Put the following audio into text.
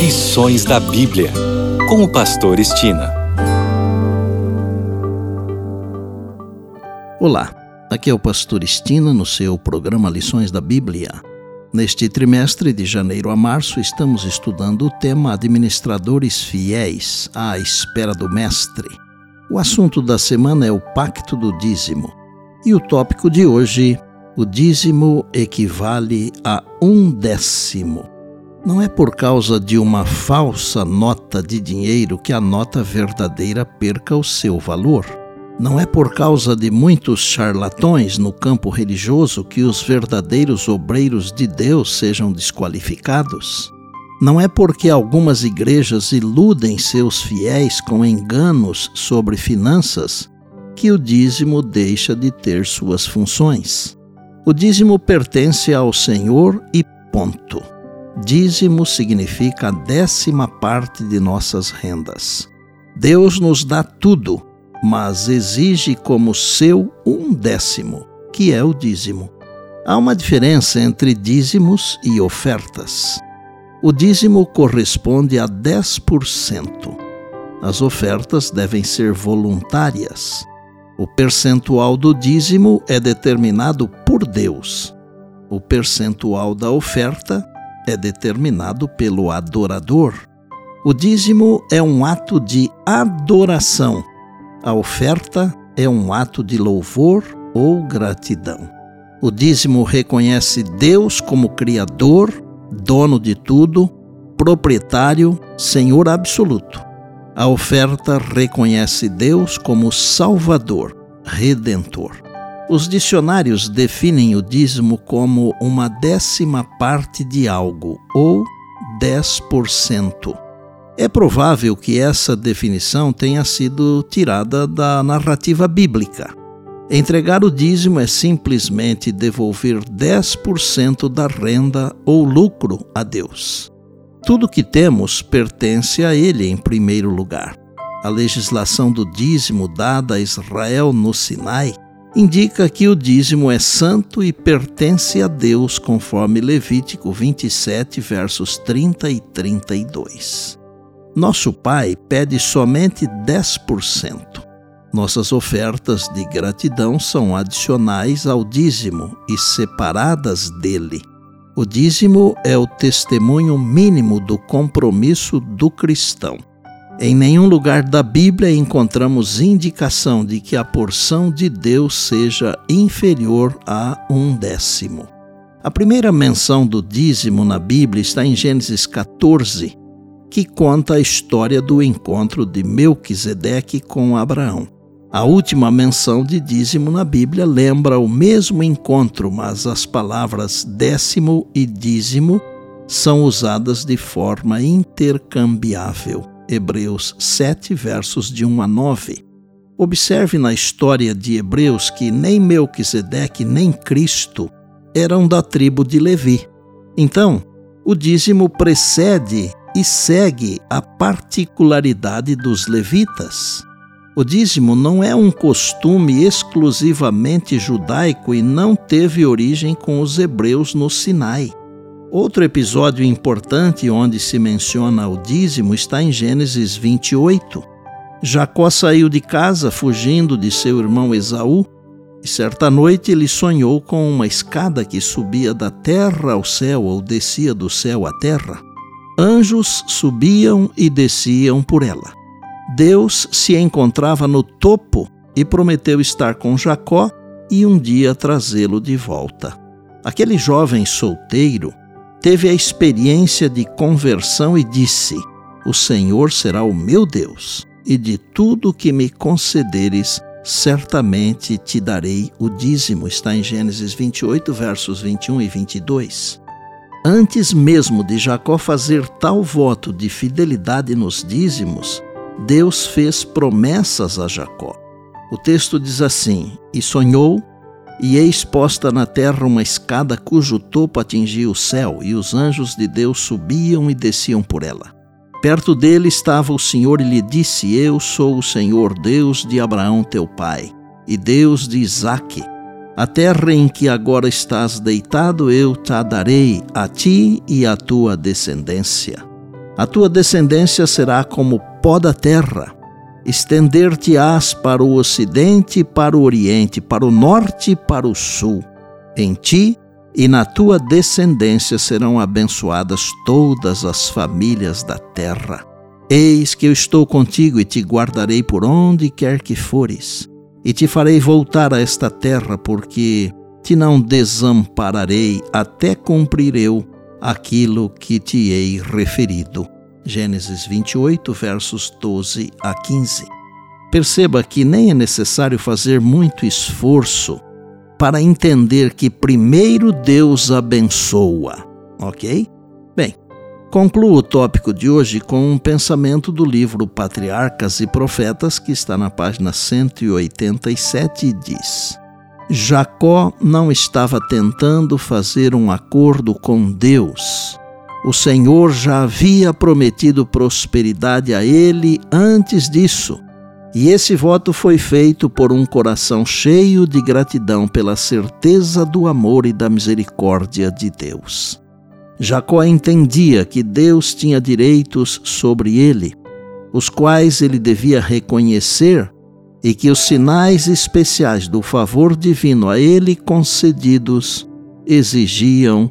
Lições da Bíblia, com o Pastor Estina. Olá, aqui é o Pastor Estina no seu programa Lições da Bíblia. Neste trimestre, de janeiro a março, estamos estudando o tema Administradores Fiéis à Espera do Mestre. O assunto da semana é o Pacto do Dízimo. E o tópico de hoje, o dízimo equivale a um décimo. Não é por causa de uma falsa nota de dinheiro que a nota verdadeira perca o seu valor. Não é por causa de muitos charlatões no campo religioso que os verdadeiros obreiros de Deus sejam desqualificados. Não é porque algumas igrejas iludem seus fiéis com enganos sobre finanças que o dízimo deixa de ter suas funções. O dízimo pertence ao Senhor e ponto. Dízimo significa a décima parte de nossas rendas. Deus nos dá tudo, mas exige como seu um décimo, que é o dízimo. Há uma diferença entre dízimos e ofertas. O dízimo corresponde a 10%. As ofertas devem ser voluntárias. O percentual do dízimo é determinado por Deus. O percentual da oferta é determinado pelo adorador. O dízimo é um ato de adoração. A oferta é um ato de louvor ou gratidão. O dízimo reconhece Deus como Criador, dono de tudo, proprietário, Senhor absoluto. A oferta reconhece Deus como Salvador, Redentor. Os dicionários definem o dízimo como uma décima parte de algo, ou 10%. É provável que essa definição tenha sido tirada da narrativa bíblica. Entregar o dízimo é simplesmente devolver 10% da renda ou lucro a Deus. Tudo que temos pertence a Ele em primeiro lugar. A legislação do dízimo dada a Israel no Sinai indica que o dízimo é santo e pertence a Deus, conforme Levítico 27, versos 30 e 32. Nosso Pai pede somente 10%. Nossas ofertas de gratidão são adicionais ao dízimo e separadas dele. O dízimo é o testemunho mínimo do compromisso do cristão. Em nenhum lugar da Bíblia encontramos indicação de que a porção de Deus seja inferior a um décimo. A primeira menção do dízimo na Bíblia está em Gênesis 14, que conta a história do encontro de Melquisedeque com Abraão. A última menção de dízimo na Bíblia lembra o mesmo encontro, mas as palavras décimo e dízimo são usadas de forma intercambiável. Hebreus 7, versos de 1 a 9. Observe na história de Hebreus que nem Melquisedeque nem Cristo eram da tribo de Levi. Então, o dízimo precede e segue a particularidade dos levitas. O dízimo não é um costume exclusivamente judaico e não teve origem com os hebreus no Sinai. Outro episódio importante onde se menciona o dízimo está em Gênesis 28. Jacó saiu de casa fugindo de seu irmão Esaú, e certa noite ele sonhou com uma escada que subia da terra ao céu ou descia do céu à terra. Anjos subiam e desciam por ela. Deus se encontrava no topo e prometeu estar com Jacó e um dia trazê-lo de volta. Aquele jovem solteiro teve a experiência de conversão e disse: O Senhor será o meu Deus, e de tudo que me concederes, certamente te darei o dízimo. Está em Gênesis 28, versos 21 e 22. Antes mesmo de Jacó fazer tal voto de fidelidade nos dízimos, Deus fez promessas a Jacó. O texto diz assim: E sonhou e eis posta na terra uma escada cujo topo atingia o céu, e os anjos de Deus subiam e desciam por ela. Perto dele estava o Senhor e lhe disse: Eu sou o Senhor, Deus de Abraão teu pai, e Deus de Isaque. A terra em que agora estás deitado eu te darei a ti e à tua descendência. A tua descendência será como pó da terra. Estender-te-ás para o ocidente e para o oriente, para o norte e para o sul. Em ti e na tua descendência serão abençoadas todas as famílias da terra. Eis que eu estou contigo e te guardarei por onde quer que fores, e te farei voltar a esta terra, porque te não desampararei até cumprir eu aquilo que te hei referido. Gênesis 28, versos 12 a 15. Perceba que nem é necessário fazer muito esforço para entender que primeiro Deus abençoa, ok? Bem, concluo o tópico de hoje com um pensamento do livro Patriarcas e Profetas, que está na página 187 e diz: Jacó não estava tentando fazer um acordo com Deus. O Senhor já havia prometido prosperidade a ele antes disso e esse voto foi feito por um coração cheio de gratidão pela certeza do amor e da misericórdia de Deus. Jacó entendia que Deus tinha direitos sobre ele, os quais ele devia reconhecer, e que os sinais especiais do favor divino a ele concedidos exigiam